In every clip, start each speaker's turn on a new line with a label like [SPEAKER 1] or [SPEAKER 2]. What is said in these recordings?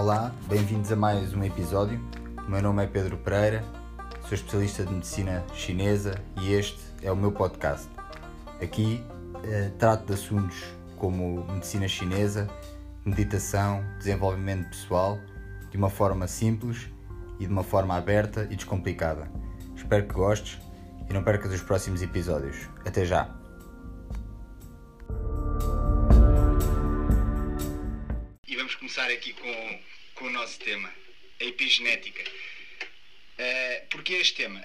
[SPEAKER 1] Olá, bem-vindos a mais um episódio. O meu nome é Pedro Pereira, sou especialista de medicina chinesa e este é o meu podcast. Aqui eh, trato de assuntos como medicina chinesa, meditação, desenvolvimento pessoal, de uma forma simples e de uma forma aberta e descomplicada. Espero que gostes e não percas os próximos episódios. Até já!
[SPEAKER 2] Começar aqui com, com o nosso tema, a epigenética. Uh, Porquê este tema?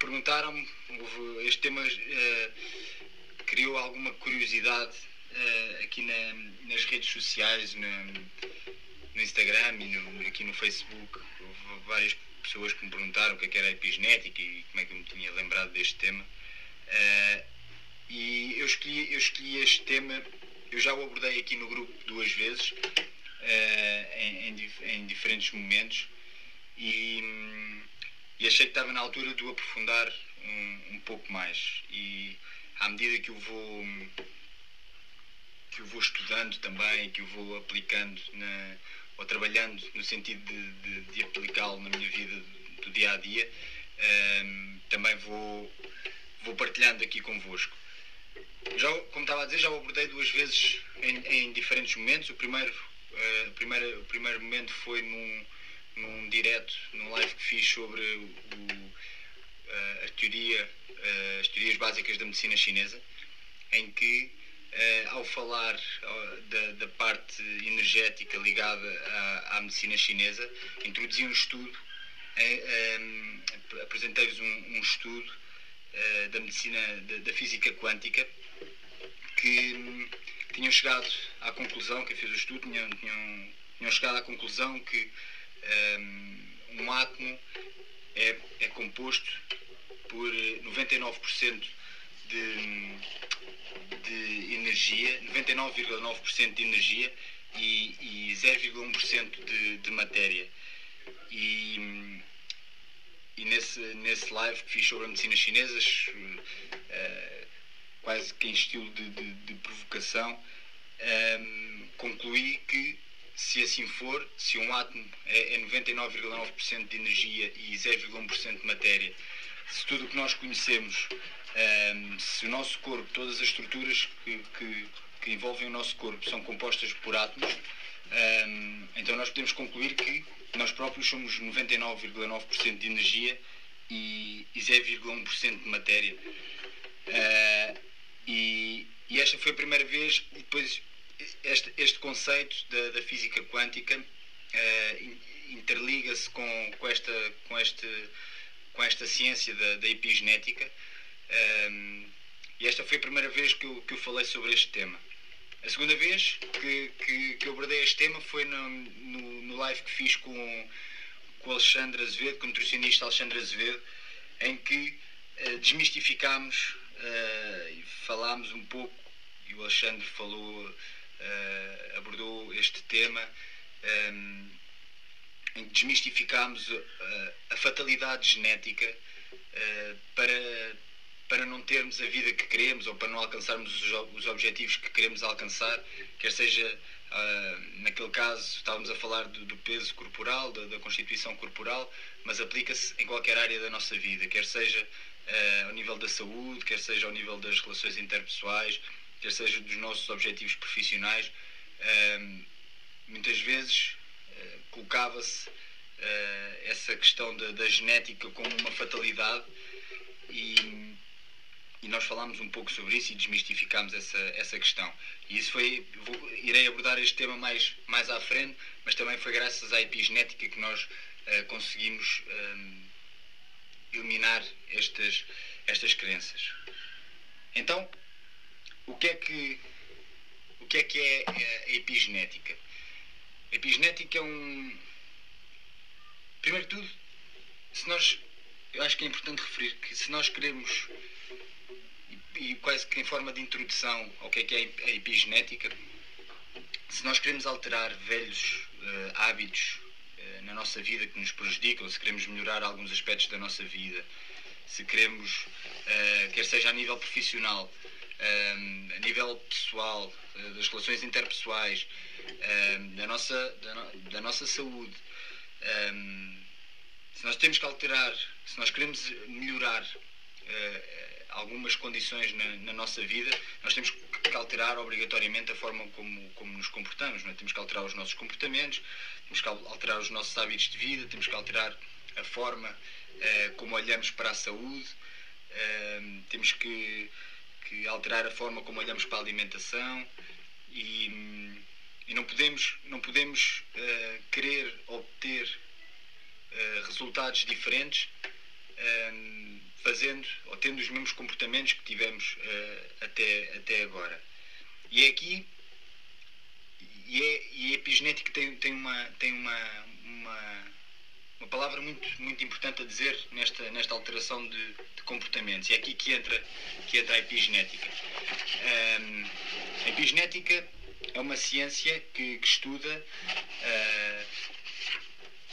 [SPEAKER 2] Perguntaram-me, este tema uh, criou alguma curiosidade uh, aqui na- nas redes sociais, na- no Instagram e no- aqui no Facebook. Houve várias pessoas que me perguntaram o que é que era a epigenética e como é que eu me tinha lembrado deste tema. Uh, e eu escolhi, eu escolhi este tema, eu já o abordei aqui no grupo duas vezes, eh, em, em em diferentes momentos, e, e achei que estava na altura de o aprofundar um, um pouco mais. E à medida que eu vou, que eu vou estudando também, que eu vou aplicando na, ou trabalhando no sentido de, de, de aplicá-lo na minha vida do dia a dia, hum, também vou, vou partilhando aqui convosco. Já, como estava a dizer, já o abordei duas vezes em, em diferentes momentos. O primeiro, o primeiro, o primeiro momento foi num, num direto, num live que fiz sobre o, eh, a teoria, eh, as teorias básicas da medicina chinesa, em que, eh, ao falar ah, da, da parte energética ligada à, à medicina chinesa, introduzi um estudo, em- apresentei-vos um, um estudo da medicina, da, da física quântica, que tinham chegado à conclusão, quem fez o estudo, tinham, tinham, tinham chegado à conclusão que hum, um átomo é, é composto por eh, 99% de, de energia, 99,9% de energia e, e 0,1% de, de matéria. E, e nesse, nesse live que fiz sobre a medicina chinesa, eh, quase que em estilo de, de- de provocação, ehm, concluí que se assim for, se um átomo é, é 99,9% de energia e 0,1% de matéria, se tudo o que nós conhecemos, ehm, se o nosso corpo, todas as estruturas que, que- que envolvem o nosso corpo são compostas por átomos, ehm, então nós podemos concluir que nós próprios somos 99,9% de energia e, e 0,1% de matéria. Eh, e, e esta foi a primeira vez, depois este, este conceito da, da física quântica in- interliga-se com, com, esta, com, este, com esta ciência da, da epigenética. Ehm, e esta foi a primeira vez que eu, que eu falei sobre este tema. A segunda vez que, que, que eu abordei este tema foi no, no, no live que fiz com, com Alexandre Azevedo, com o nutricionista Alexandre Azevedo, em que eh, desmistificámos eh, e falámos um pouco, e o Alexandre falou, eh, abordou este tema, ehm, em que desmistificámos eh, a fatalidade genética eh, para, para não termos a vida que queremos ou para não alcançarmos os, os objetivos que queremos alcançar, quer seja ah, naquele caso estávamos a falar do, do peso corporal, da, da constituição corporal, mas aplica-se em qualquer área da nossa vida, quer seja ah, ao nível da saúde, quer seja ao nível das relações interpessoais, quer seja dos nossos objetivos profissionais. Ah, muitas vezes eh, colocava-se eh, essa questão da, da genética como uma fatalidade e, e nós falámos um pouco sobre isso e desmistificámos essa, essa questão. E isso foi, vou- irei abordar este tema mais, mais à frente, mas também foi graças à epigenética que nós conseguimos ehm, eliminar estas, estas crenças. Então, o que é que, o que, é, que é a epigenética? A epigenética é um. Primeiro de tudo, se nós. Eu acho que é importante referir que se nós queremos, e, e quase que em forma de introdução ao que é que é a epigenética, se nós queremos alterar velhos eh, hábitos na nossa vida que nos prejudicam, se queremos melhorar alguns aspectos da nossa vida, se queremos, eh, quer seja a nível profissional, um, a nível pessoal, das relações interpessoais, um, da, nossa, da, no, da nossa saúde. Um, se nós temos que alterar, se nós queremos melhorar uh, algumas condições na, na, nossa vida, nós temos que alterar obrigatoriamente a forma como, como nos comportamos. É? Temos que alterar os nossos comportamentos, temos que alterar os nossos hábitos de vida, temos que alterar a forma uh, como olhamos para a saúde, uh, temos que, que, alterar a forma como olhamos para a alimentação e, e não podemos, não podemos uh, querer obter resultados diferentes fazendo ou tendo os mesmos comportamentos que tivemos até, até agora. E é aqui e, é, e a epigenética tem, tem, uma, tem uma, uma, uma palavra muito, muito importante a dizer nesta, nesta alteração de, de comportamentos. E é aqui que entra, que entra a epigenética. Um, a epigenética é uma ciência que, que estuda, uh,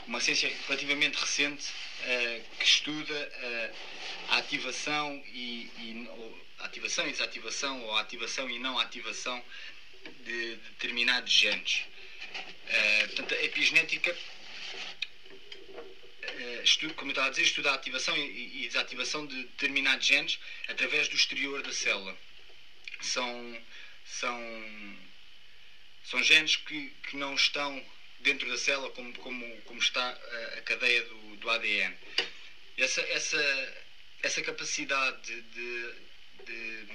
[SPEAKER 2] uma ciência relativamente recente, uh, que estuda uh, a ativação e, e ativação e desativação, ou ativação e não ativação de determinados genes. Uh, portanto, a epigenética, estuda, como eu estava a dizer, estuda a ativação e, e, desativação de determinados genes através do exterior da célula. São, são, são genes que, que não estão dentro da célula como, como, como está a, a cadeia do, do ADN. Essa, essa, essa capacidade de, de,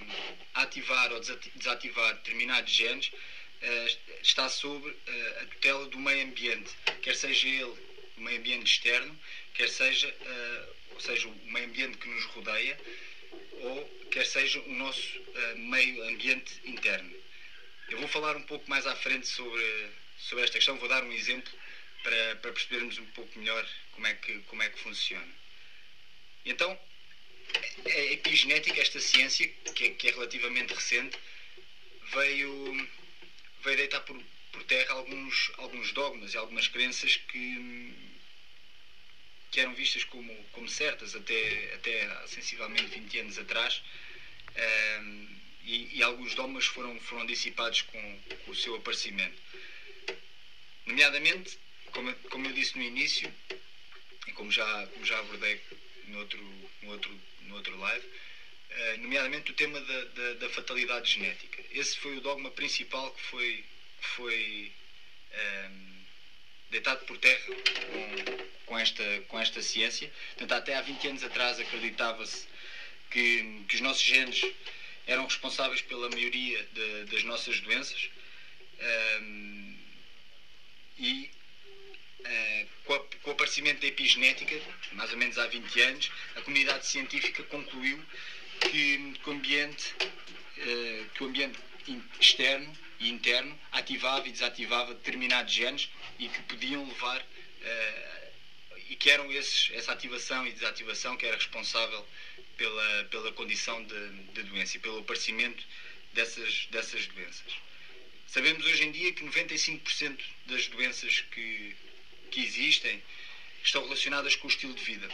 [SPEAKER 2] ativar ou desativar determinados genes uh, está sobre uh, a tutela do meio ambiente, quer seja ele o meio ambiente externo, quer seja, uh, ou seja, o meio ambiente que nos rodeia, ou quer seja o nosso meio ambiente interno. Eu vou falar um pouco mais à frente sobre, sobre esta questão, vou dar um exemplo para, para percebermos um pouco melhor como é que, como é que funciona. Então, a epigenética, esta ciência, que é, que é relativamente recente, veio, veio deitar por, por terra alguns, alguns dogmas e algumas crenças que, que eram vistas como, como certas até, até há sensivelmente 20 anos atrás. Um, e, e, alguns dogmas foram, foram dissipados com, com, o seu aparecimento. Nomeadamente, como, como eu disse no início, e como já, como já abordei no outro, no outro no outro live, uh, nomeadamente o tema da, da, da, fatalidade genética. Esse foi o dogma principal que foi, que foi um, ehm, deitado por terra com, com, esta, com esta ciência. Portanto, até há 20 anos atrás acreditava-se que, que os nossos genes eram responsáveis pela maioria de, das nossas doenças. Um, ehm, e uh, com, a, com, o aparecimento da epigenética, mais ou menos há 20 anos, a comunidade científica concluiu que, que o ambiente, uh, que o ambiente externo e interno ativava e desativava determinados genes e que podiam levar uh, e que eram esses, essa ativação e desativação que era responsável pela, pela condição de, de doença e pelo aparecimento dessas, dessas doenças. Sabemos hoje em dia que 95% das doenças que, que existem estão relacionadas com o estilo de vida.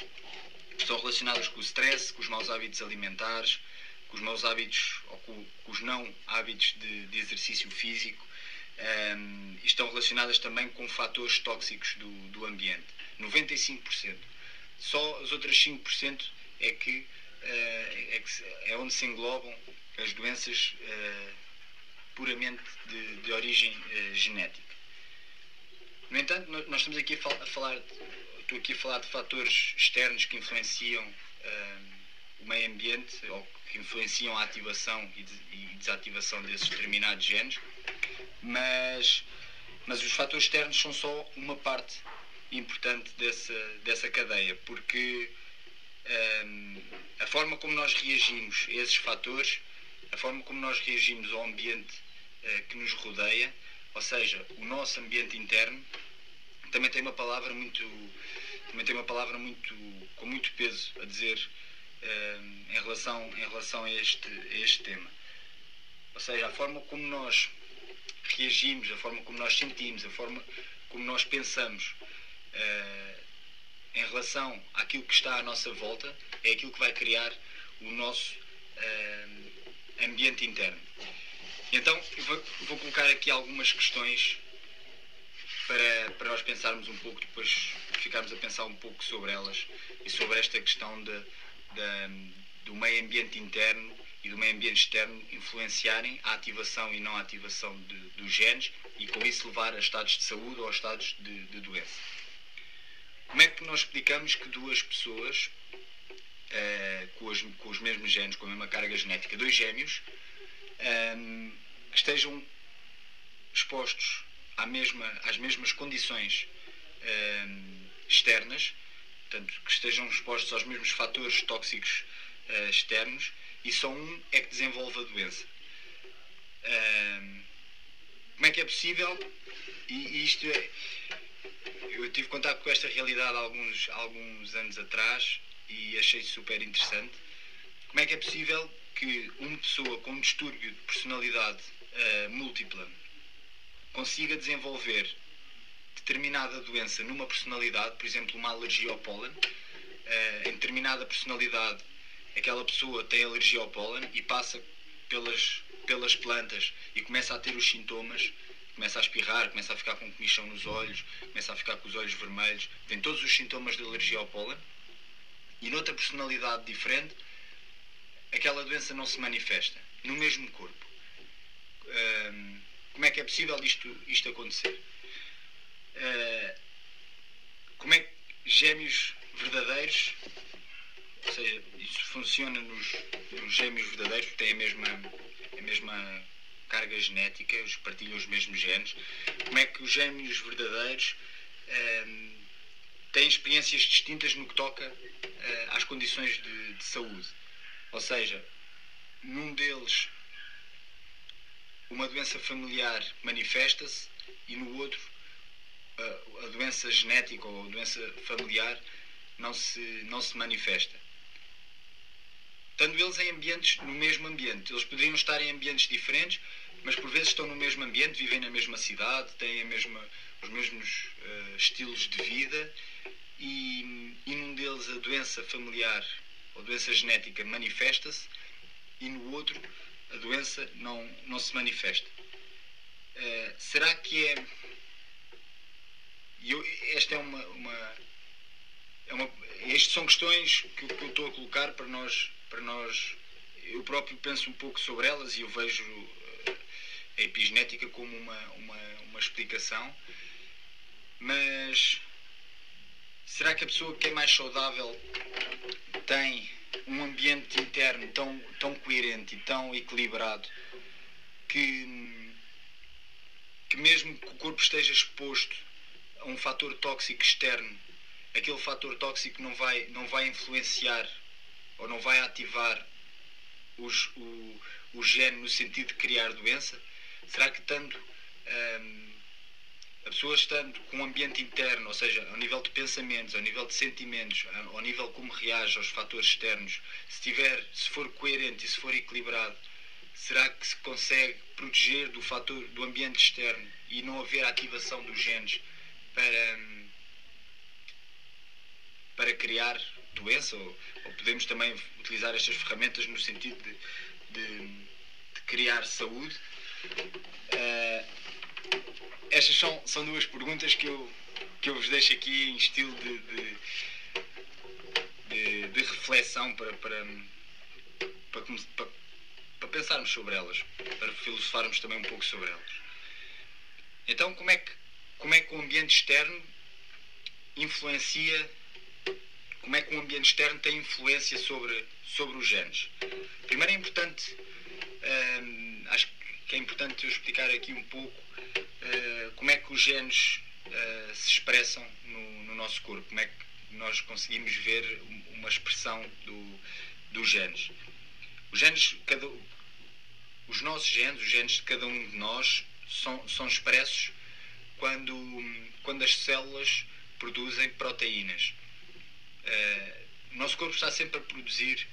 [SPEAKER 2] Estão relacionadas com o stress, com os maus hábitos alimentares, com os maus hábitos ou com, com os não hábitos de, de exercício físico. Um, ehm, estão relacionadas também com fatores tóxicos do, do ambiente. 95%. Só as outras 5% é que, uh, é que, é onde se englobam as doenças uh, puramente de, de origem uh, genética. No entanto, nós estamos aqui a falar, estou aqui a falar de fatores externos que influenciam uh, o meio ambiente ou que influenciam a ativação e desativação desses determinados genes, mas, mas os fatores externos são só uma parte importante dessa, dessa cadeia, porque um, a forma como nós reagimos a esses fatores, a forma como nós reagimos ao ambiente uh, que nos rodeia, ou seja, o nosso ambiente interno também tem uma palavra muito também tem uma palavra muito com muito peso a dizer uh, em relação em relação a este a este tema ou seja a forma como nós reagimos a forma como nós sentimos a forma como nós pensamos uh, em relação àquilo que está à nossa volta é aquilo que vai criar o nosso uh, ambiente interno. Então, vou, vou colocar aqui algumas questões para, para nós pensarmos um pouco, depois ficarmos a pensar um pouco sobre elas e sobre esta questão de, de, do meio ambiente interno e do meio ambiente externo influenciarem a ativação e não a ativação de, dos genes e com isso levar a estados de saúde ou a estados de, de doença. Como é que nós explicamos que duas pessoas uh, com, os, com, os, mesmos genes, com a mesma carga genética, dois gêmeos, um, ehm, que estejam expostos à mesma, às mesmas condições um, ehm, externas, portanto, que estejam expostos aos mesmos fatores tóxicos uh, externos, e só um é que desenvolve a doença. Um, ehm, como é que é possível? E, e isto é, eu tive contato com esta realidade há alguns, alguns anos atrás e achei super interessante. Como é que é possível que uma pessoa com um distúrbio de personalidade uh, múltipla consiga desenvolver determinada doença numa personalidade, por exemplo, uma alergia ao pólen, uh, em determinada personalidade aquela pessoa tem alergia ao pólen e passa pelas, pelas plantas e começa a ter os sintomas, começa a espirrar, começa a ficar com comichão nos olhos, começa a ficar com os olhos vermelhos, tem todos os sintomas de alergia ao pólen e noutra personalidade diferente, aquela doença não se manifesta no mesmo corpo. Como é que é possível isto, isto acontecer? Uh, como é que gêmeos verdadeiros, ou seja, isso funciona nos, nos gêmeos verdadeiros, que têm a mesma, a mesma carga genética, partilham os mesmos genes, como é que os gêmeos verdadeiros têm experiências distintas no que toca uh, às condições de, de, saúde. Ou seja, num deles uma doença familiar manifesta-se e no outro uh, a doença genética ou a doença familiar não se, não se manifesta. Estando eles em ambientes, no mesmo ambiente, eles poderiam estar em ambientes diferentes, mas por vezes estão no mesmo ambiente, vivem na mesma cidade, têm a mesma, os mesmos uh, estilos de vida e, e num deles a doença familiar ou doença genética manifesta-se e no outro a doença não, não se manifesta. Uh, será que é. Eu, esta é uma, uma, é uma. Estas são questões que, que eu estou a colocar para nós, para nós. Eu próprio penso um pouco sobre elas e eu vejo eh, a epigenética como uma, uma, uma explicação. Mas Será que a pessoa que é mais saudável tem um ambiente interno tão, tão coerente e tão equilibrado que, que mesmo que o corpo esteja exposto a um fator tóxico externo, aquele fator tóxico não vai, não vai influenciar ou não vai ativar os, o, o gene no sentido de criar doença? Será que tanto hum, a pessoa estando com um ambiente interno, ou seja, ao nível de pensamentos, ao nível de sentimentos, ao nível como reage aos fatores externos, se tiver, se for coerente e se for equilibrado, será que se consegue proteger do fator do ambiente externo e não haver ativação dos genes para para criar doença? Ou, ou podemos também utilizar estas ferramentas no sentido de, de, de criar saúde? Uh, estas são, são duas perguntas que eu, que eu vos deixo aqui em estilo de, de, de, de reflexão para, para, para, para, para, pensarmos sobre elas, para filosofarmos também um pouco sobre elas. Então, como é que, como é que o ambiente externo influencia, como é que o ambiente externo tem influência sobre, sobre os genes? Primeiro é importante, hum, acho que é importante eu explicar aqui um pouco uh, como é que os genes uh, se expressam no, no, nosso corpo, como é que nós conseguimos ver uma expressão do, dos genes. Os genes, cada, os nossos genes, os genes de cada um de nós, são, são expressos quando, quando as células produzem proteínas. Uh, o nosso corpo está sempre a produzir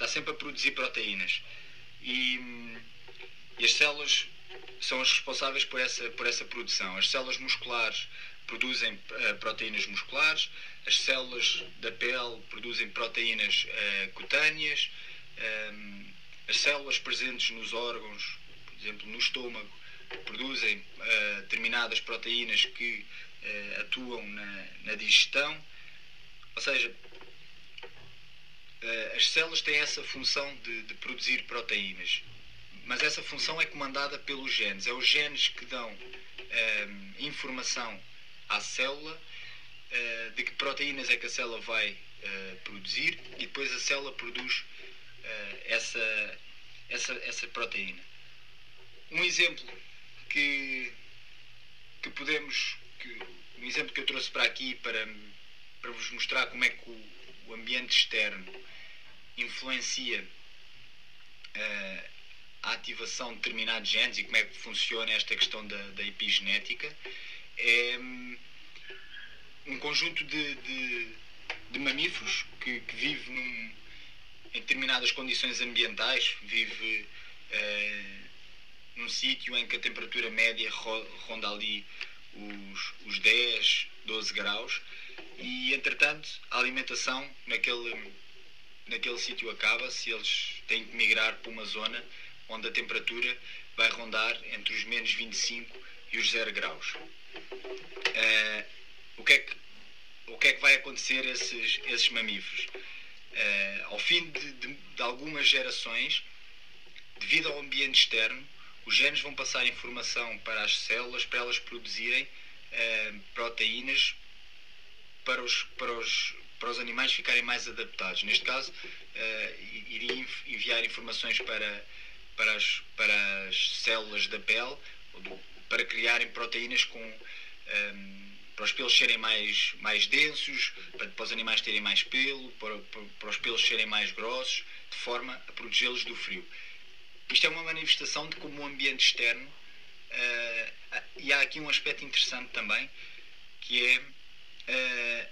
[SPEAKER 2] está sempre a produzir proteínas e, e as células são as responsáveis por essa, por essa produção. As células musculares produzem uh, proteínas musculares, as células da pele produzem proteínas uh, cutâneas, um, as células presentes nos órgãos, por exemplo, no estômago, produzem uh, determinadas proteínas que uh, atuam na, na, digestão. Ou seja, as células têm essa função de, de, produzir proteínas, mas essa função é comandada pelos genes. É os genes que dão informação à célula de que proteínas é que a célula vai produzir e depois a célula produz essa, essa, essa proteína. Um exemplo que, que podemos. Que, um exemplo que eu trouxe para aqui para, para vos mostrar como é que o, o ambiente externo influencia uh, a ativação de determinados genes e como é que funciona esta questão da, da epigenética. É um, conjunto de, de, de mamíferos que, que vive num, em determinadas condições ambientais, vive uh, num sítio em que a temperatura média ronda ali os, os 10, 12 graus e entretanto a alimentação naquele, naquele sítio acaba se eles têm que migrar para uma zona onde a temperatura vai rondar entre os menos 25 e os 0 graus. Uh, o, que é que, o que é que vai acontecer a esses, esses mamíferos? Uh, ao fim de, de, de algumas gerações, devido ao ambiente externo, os genes vão passar informação para as células para elas produzirem uh, proteínas para os, para, os, para os animais ficarem mais adaptados. Neste caso, uh, iria enviar informações para, para, as, para as células da pele para criarem proteínas com. Um, eh, para os pelos serem mais, mais densos, para, os animais terem mais pelo, para, para, para os pelos serem mais grossos, de forma a protegê-los do frio. Isto é uma manifestação de como o ambiente externo, uh, e há aqui um aspecto interessante também, que é uh,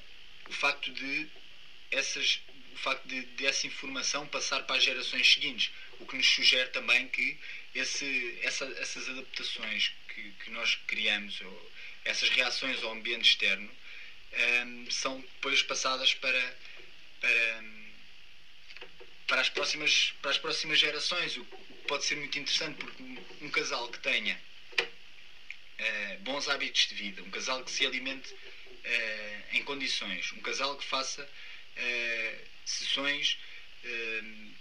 [SPEAKER 2] o facto de essas o facto de, de, essa informação passar para as gerações seguintes, o que nos sugere também que esse, essa, essas adaptações que, que, nós criamos, ou essas reações ao ambiente externo, um, eh, são depois passadas para, para, para, as próximas, para as próximas gerações, o, pode ser muito interessante porque um casal que tenha uh, bons hábitos de vida, um casal que se alimente uh, em condições, um casal que faça uh, sessões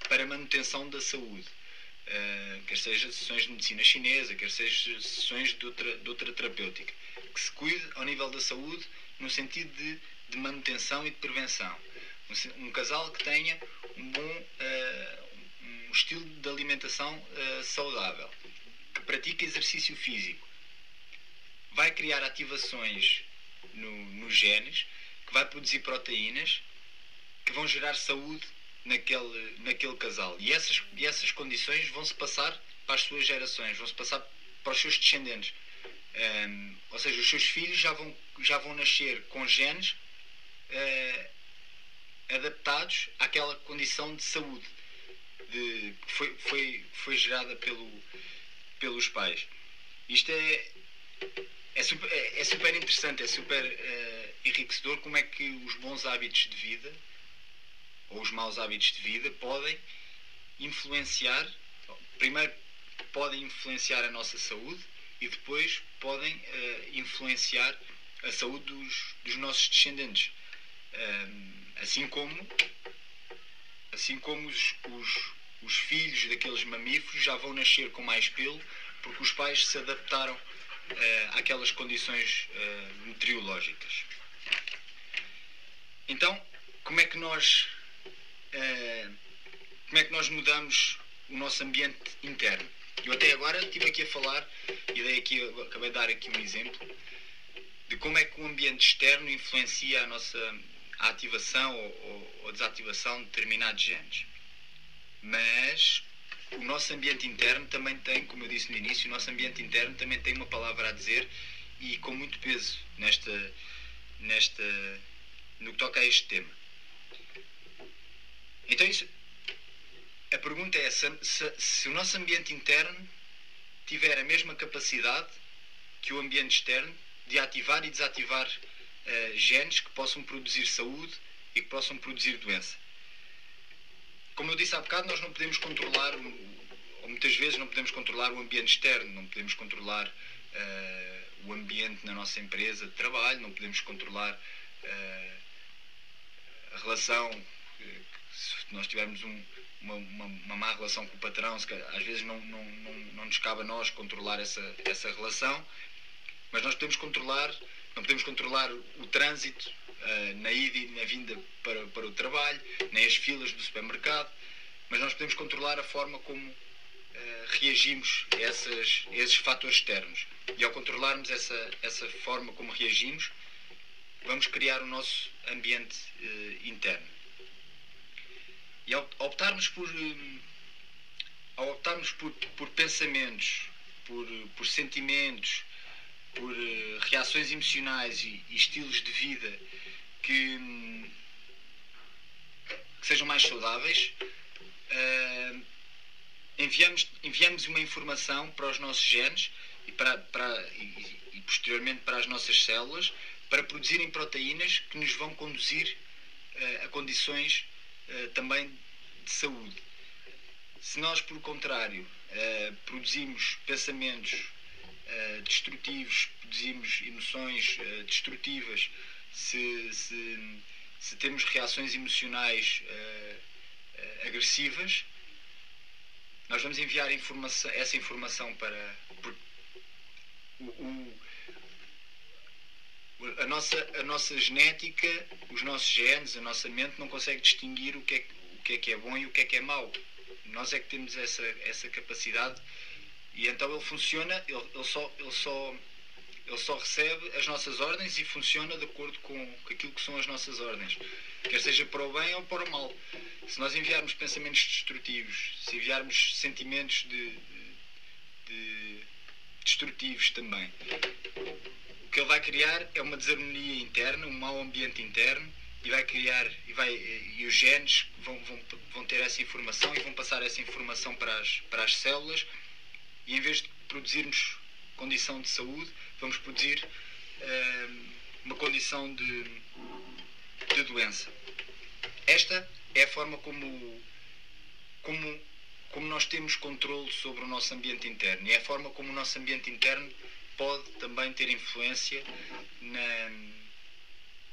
[SPEAKER 2] para manutenção da saúde, quer seja sessões de medicina chinesa, quer seja sessões de outra, de outra terapêutica, que se cuide ao nível da saúde no sentido de, de manutenção e de prevenção. Um, casal que tenha um bom um estilo de alimentação saudável, que pratica exercício físico, vai criar ativações no, nos genes, que vai produzir proteínas que vão gerar saúde naquele, naquele casal. E essas, e essas condições vão se passar para as suas gerações, vão se passar para os seus descendentes. Um, ou seja, os seus filhos já vão, já vão nascer com genes uh, adaptados àquela condição de saúde de, que foi, foi, foi gerada pelo, pelos pais. Isto é, é, super, é, é super interessante, é super uh, enriquecedor como é que os bons hábitos de vida ou os maus hábitos de vida podem influenciar, primeiro podem influenciar a nossa saúde e depois podem uh, influenciar a saúde dos, dos nossos descendentes. Assim como assim como os, os, os filhos daqueles mamíferos já vão nascer com mais pelo porque os pais se adaptaram uh, àquelas condições uh, meteorológicas. Então, como é que nós uh, como é que nós mudamos o nosso ambiente interno? Eu até agora estive aqui a falar e dei aqui, acabei de dar aqui um exemplo de como é que o ambiente externo influencia a nossa a ativação ou, ou desativação de determinados genes. Mas o nosso ambiente interno também tem, como eu disse no início, o nosso ambiente interno também tem uma palavra a dizer e com muito peso nesta, nesta, no que toca a este tema. Então isso, a pergunta é se, se, se o nosso ambiente interno tiver a mesma capacidade que o ambiente externo de ativar e desativar uh, genes que possam produzir saúde e que possam produzir doença. como eu disse há bocado, nós não podemos controlar, ou muitas vezes não podemos controlar o ambiente externo, não podemos controlar uh, o ambiente na nossa empresa de trabalho, não podemos controlar uh, a relação, se nós tivermos um, uma, uma, uma, má relação com o patrão, se, às vezes não, não, não, não nos cabe a nós controlar essa, essa relação, mas nós podemos controlar, não podemos controlar o trânsito uh, na ida e na vinda para, para o trabalho, nem as filas do supermercado, mas nós podemos controlar a forma como uh, reagimos a, essas, esses fatores externos. E ao controlarmos essa, essa forma como reagimos, vamos criar o nosso ambiente uh, interno. E ao optarmos por, ao optarmos por, por pensamentos, por, por sentimentos, por reações emocionais e, e estilos de vida que, que sejam mais saudáveis, uh, enviamos, enviamos uma informação para os nossos genes e, para, para, e, e, posteriormente para as nossas células para produzirem proteínas que nos vão conduzir uh, a condições uh, também de saúde. Se nós, por contrário, produzimos pensamentos destrutivos, produzimos emoções destrutivas, se, se, se temos reações emocionais agressivas, nós vamos enviar informação, essa informação para. O, o, a, nossa, a nossa genética, os nossos genes, a nossa mente não consegue distinguir o que é, o que, é, que é bom e o que é que é mau. Nós é que temos essa, essa capacidade e então ele funciona, ele, ele, só, ele só ele só recebe as nossas ordens e funciona de acordo com aquilo que são as nossas ordens, quer seja para o bem ou para o mal. Se nós enviarmos pensamentos destrutivos, se enviarmos sentimentos de, de, de destrutivos também, que ele vai criar é uma desarmonia interna, um mau ambiente interno e vai criar e, vai, e os genes vão, vão, vão ter essa informação e vão passar essa informação para as, para as células e em vez de produzirmos condição de saúde, vamos produzir uh, uma condição de, de doença. Esta é a forma como, como, como nós temos controle sobre o nosso ambiente interno e é a forma como o nosso ambiente interno pode também ter influência na,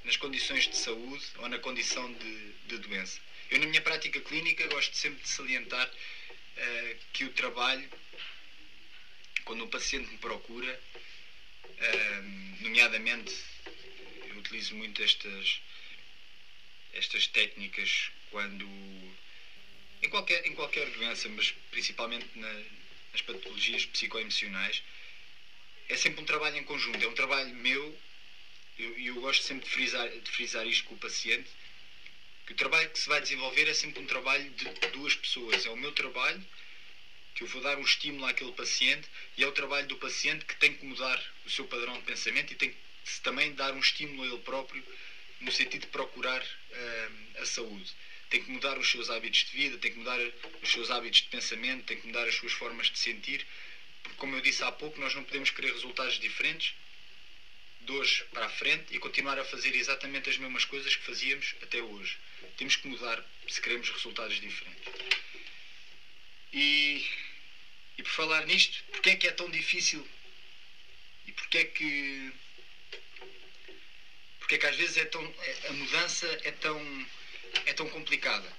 [SPEAKER 2] nas condições de saúde ou na condição de, de, doença. Eu, na minha prática clínica, gosto sempre de salientar uh, que o trabalho, quando o paciente me procura, nomeadamente, eu utilizo muito estas, estas técnicas quando. Em qualquer, em qualquer doença, mas principalmente na, nas patologias psicoemocionais, é sempre um trabalho em conjunto, é um trabalho meu, e eu, eu, gosto sempre de frisar, de frisar isto com o paciente, que o trabalho que se vai desenvolver é sempre um trabalho de duas pessoas. É o meu trabalho que eu vou dar um estímulo àquele paciente e é o trabalho do paciente que tem que mudar o seu padrão de pensamento e tem que também dar um estímulo a ele próprio no sentido de procurar uh, a saúde. Tem que mudar os seus hábitos de vida, tem que mudar os seus hábitos de pensamento, tem que mudar as suas formas de sentir, como eu disse há pouco, nós não podemos querer resultados diferentes de hoje para a frente e continuar a fazer exatamente as mesmas coisas que fazíamos até hoje. Temos que mudar se queremos resultados diferentes. E e por falar nisto, porque é que é tão difícil e porque é que porque é que às vezes é tão, a mudança é tão, é tão complicada.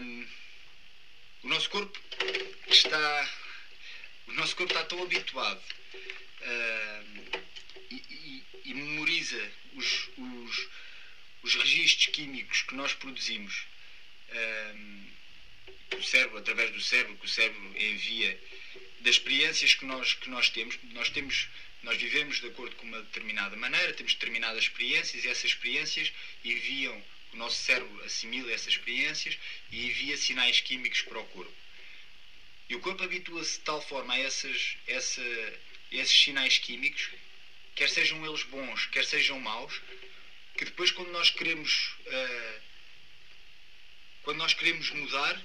[SPEAKER 2] Um, o nosso corpo está o nosso corpo está tão habituado um, e, e, e, memoriza os, os, os registros químicos que nós produzimos um, o cérebro, através do cérebro, que o cérebro envia, das experiências que nós, que nós temos. Nós temos nós vivemos de acordo com uma determinada maneira, temos determinadas experiências e essas experiências enviam, o nosso cérebro assimila essas experiências e envia sinais químicos para o corpo. E o corpo habitua-se de tal forma a, essas, essa, esses sinais químicos, quer sejam eles bons, quer sejam maus, que depois quando nós queremos uh, quando nós queremos mudar,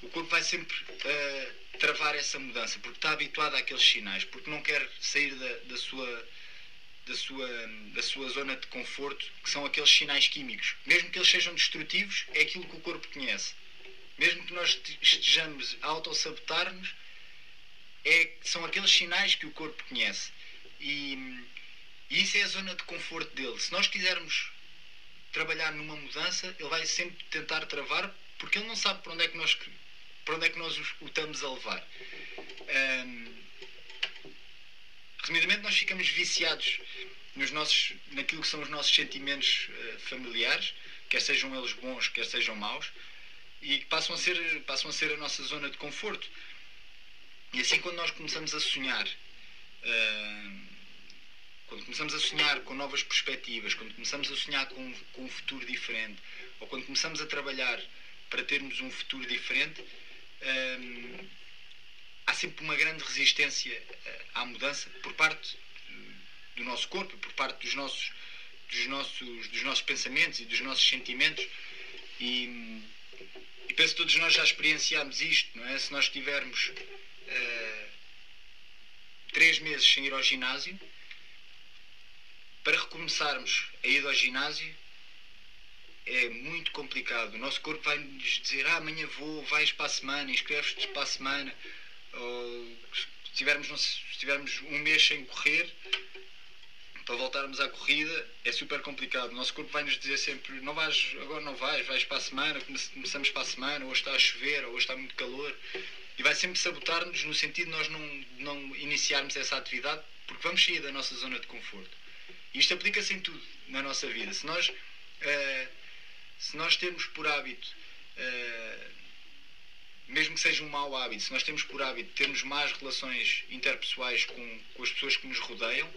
[SPEAKER 2] o corpo vai sempre uh, travar essa mudança, porque está habituado àqueles sinais, porque não quer sair da, da, sua, da sua, da sua zona de conforto, que são aqueles sinais químicos. Mesmo que eles sejam destrutivos, é aquilo que o corpo conhece. Mesmo que nós estejamos a autossabotar-nos, é, são aqueles sinais que o corpo conhece. E, e isso é a zona de conforto dele. Se nós quisermos trabalhar numa mudança, ele vai sempre tentar travar, porque ele não sabe para onde é que nós, para onde é que nós o estamos a levar. Um, resumidamente, nós ficamos viciados nos nossos, naquilo que são os nossos sentimentos uh, familiares, quer sejam eles bons, quer sejam maus, e passam a ser, passam a, ser a nossa zona de conforto. E assim, quando nós começamos a sonhar, uh, quando começamos a sonhar com novas perspectivas, quando começamos a sonhar com, com um futuro diferente, ou quando começamos a trabalhar para termos um futuro diferente, uh, há sempre uma grande resistência uh, à mudança por parte do nosso corpo, por parte dos nossos, dos nossos, dos nossos pensamentos e dos nossos sentimentos. E, e penso que todos nós já experienciámos isto, não é? Se nós tivermos uh, três meses sem ir ao ginásio, para recomeçarmos a ir ao ginásio é muito complicado. O nosso corpo vai nos dizer: ah, amanhã vou, vais para a semana, inscreves-te para a semana. Ou se tivermos, se tivermos um mês sem correr, para voltarmos à corrida é super complicado. O nosso corpo vai nos dizer sempre: não vais, agora não vais, vais para a semana, começamos para a semana, hoje está a chover, ou hoje está muito calor. E vai sempre sabotar-nos no sentido de nós não, não iniciarmos essa atividade porque vamos sair da nossa zona de conforto. E isto aplica-se em tudo na nossa vida. Se nós, uh, se nós temos por hábito, uh, mesmo que seja um mau hábito, se nós temos por hábito termos más relações interpessoais com, com as pessoas que nos rodeiam,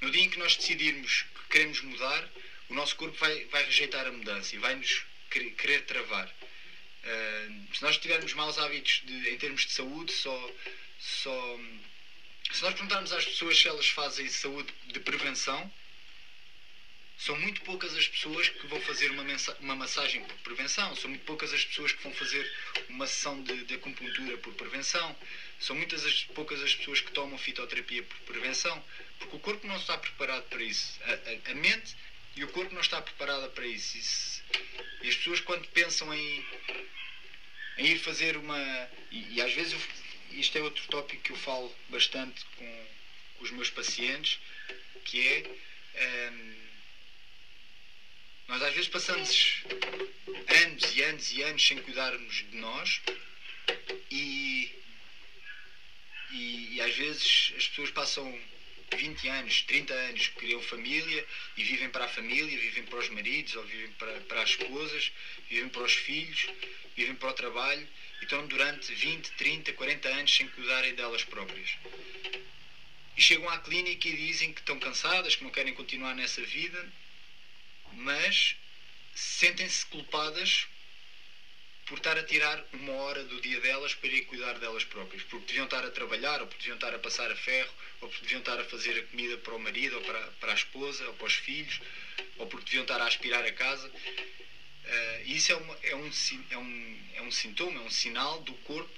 [SPEAKER 2] no dia em que nós decidirmos que queremos mudar, o nosso corpo vai, vai rejeitar a mudança e vai-nos querer travar. Uh, se nós tivermos maus hábitos de, em termos de saúde, só, só. Se nós perguntarmos às pessoas se elas fazem saúde de prevenção, são muito poucas as pessoas que vão fazer uma, uma massagem por prevenção, são muito poucas as pessoas que vão fazer uma sessão de, de acupuntura por prevenção, são muitas as, poucas as pessoas que tomam fitoterapia por prevenção, porque o corpo não está preparado para isso. A, a, a mente e o corpo não está preparada para isso. E as pessoas quando pensam em, em ir fazer uma. E, e às vezes eu, isto é outro tópico que eu falo bastante com, com os meus pacientes, que é. Um, nós às vezes passamos anos e anos e anos sem cuidarmos de nós e, e, e às vezes as pessoas passam 20 anos, 30 anos que criam família e vivem para a família, vivem para os maridos ou vivem para, para as esposas, vivem para os filhos, vivem para o trabalho e estão durante 20, 30, 40 anos sem cuidarem delas próprias. E chegam à clínica e dizem que estão cansadas, que não querem continuar nessa vida mas sentem-se culpadas por estar a tirar uma hora do dia delas para ir cuidar delas próprias, porque deviam estar a trabalhar, ou porque deviam estar a passar a ferro, ou porque deviam estar a fazer a comida para o marido, ou para, para a esposa, ou para os filhos, ou porque deviam estar a aspirar a casa. Uh, isso é, uma, é, um, é, um, é um sintoma, é um sinal do corpo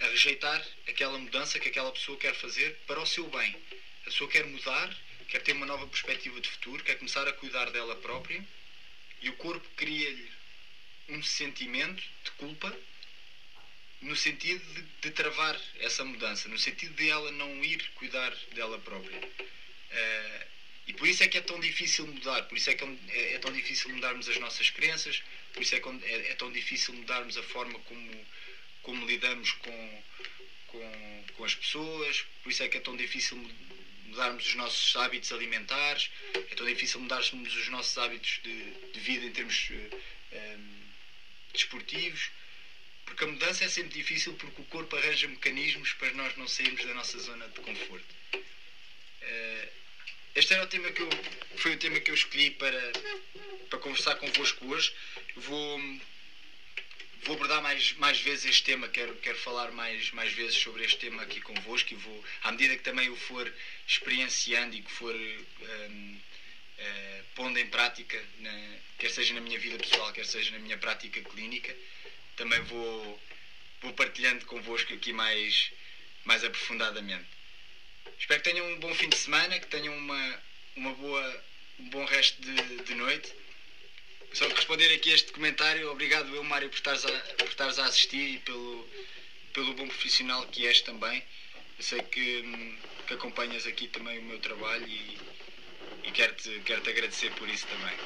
[SPEAKER 2] a rejeitar aquela mudança que aquela pessoa quer fazer para o seu bem. A pessoa quer mudar quer ter uma nova perspectiva de futuro, quer começar a cuidar dela própria e o corpo cria-lhe um sentimento de culpa no sentido de, de, travar essa mudança, no sentido de ela não ir cuidar dela própria. Uh, e por isso é que é tão difícil mudar, por isso é que é, é tão difícil mudarmos as nossas crenças, por isso é, que é, é tão difícil mudarmos a forma como, como lidamos com, com, com as pessoas, por isso é que é tão difícil mudarmos os nossos hábitos alimentares, é tão difícil mudarmos os nossos hábitos de, de vida em termos ehm, desportivos, porque a mudança é sempre difícil porque o corpo arranja mecanismos para nós não sairmos da nossa zona de conforto. Uh, este era o tema que eu, foi o tema que eu escolhi para, para conversar convosco hoje. Vou vou abordar mais, mais vezes este tema, quero, quero falar mais, mais vezes sobre este tema aqui convosco e vou, à medida que também o for experienciando e que for um, eh, pondo em prática, na, quer seja na minha vida pessoal, quer seja na minha prática clínica, também vou, vou partilhando convosco aqui mais, mais aprofundadamente. espero que tenham um bom fim de semana, que tenham uma, uma boa, um bom resto de, de noite. Só que responder aqui este comentário, obrigado eu, Mário, por estares a, por estares a assistir e pelo, pelo bom profissional que és também. Eu sei que, hum, que acompanhas aqui também o meu trabalho e, e quero-te quero -te agradecer por isso também.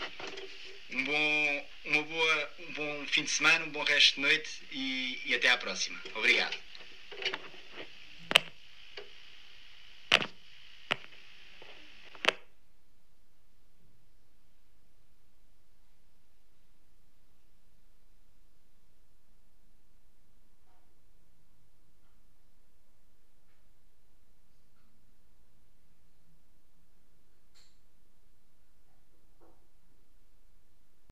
[SPEAKER 2] Um bom, uma boa, um bom fim de semana, um bom resto de noite e, e até à próxima. Obrigado.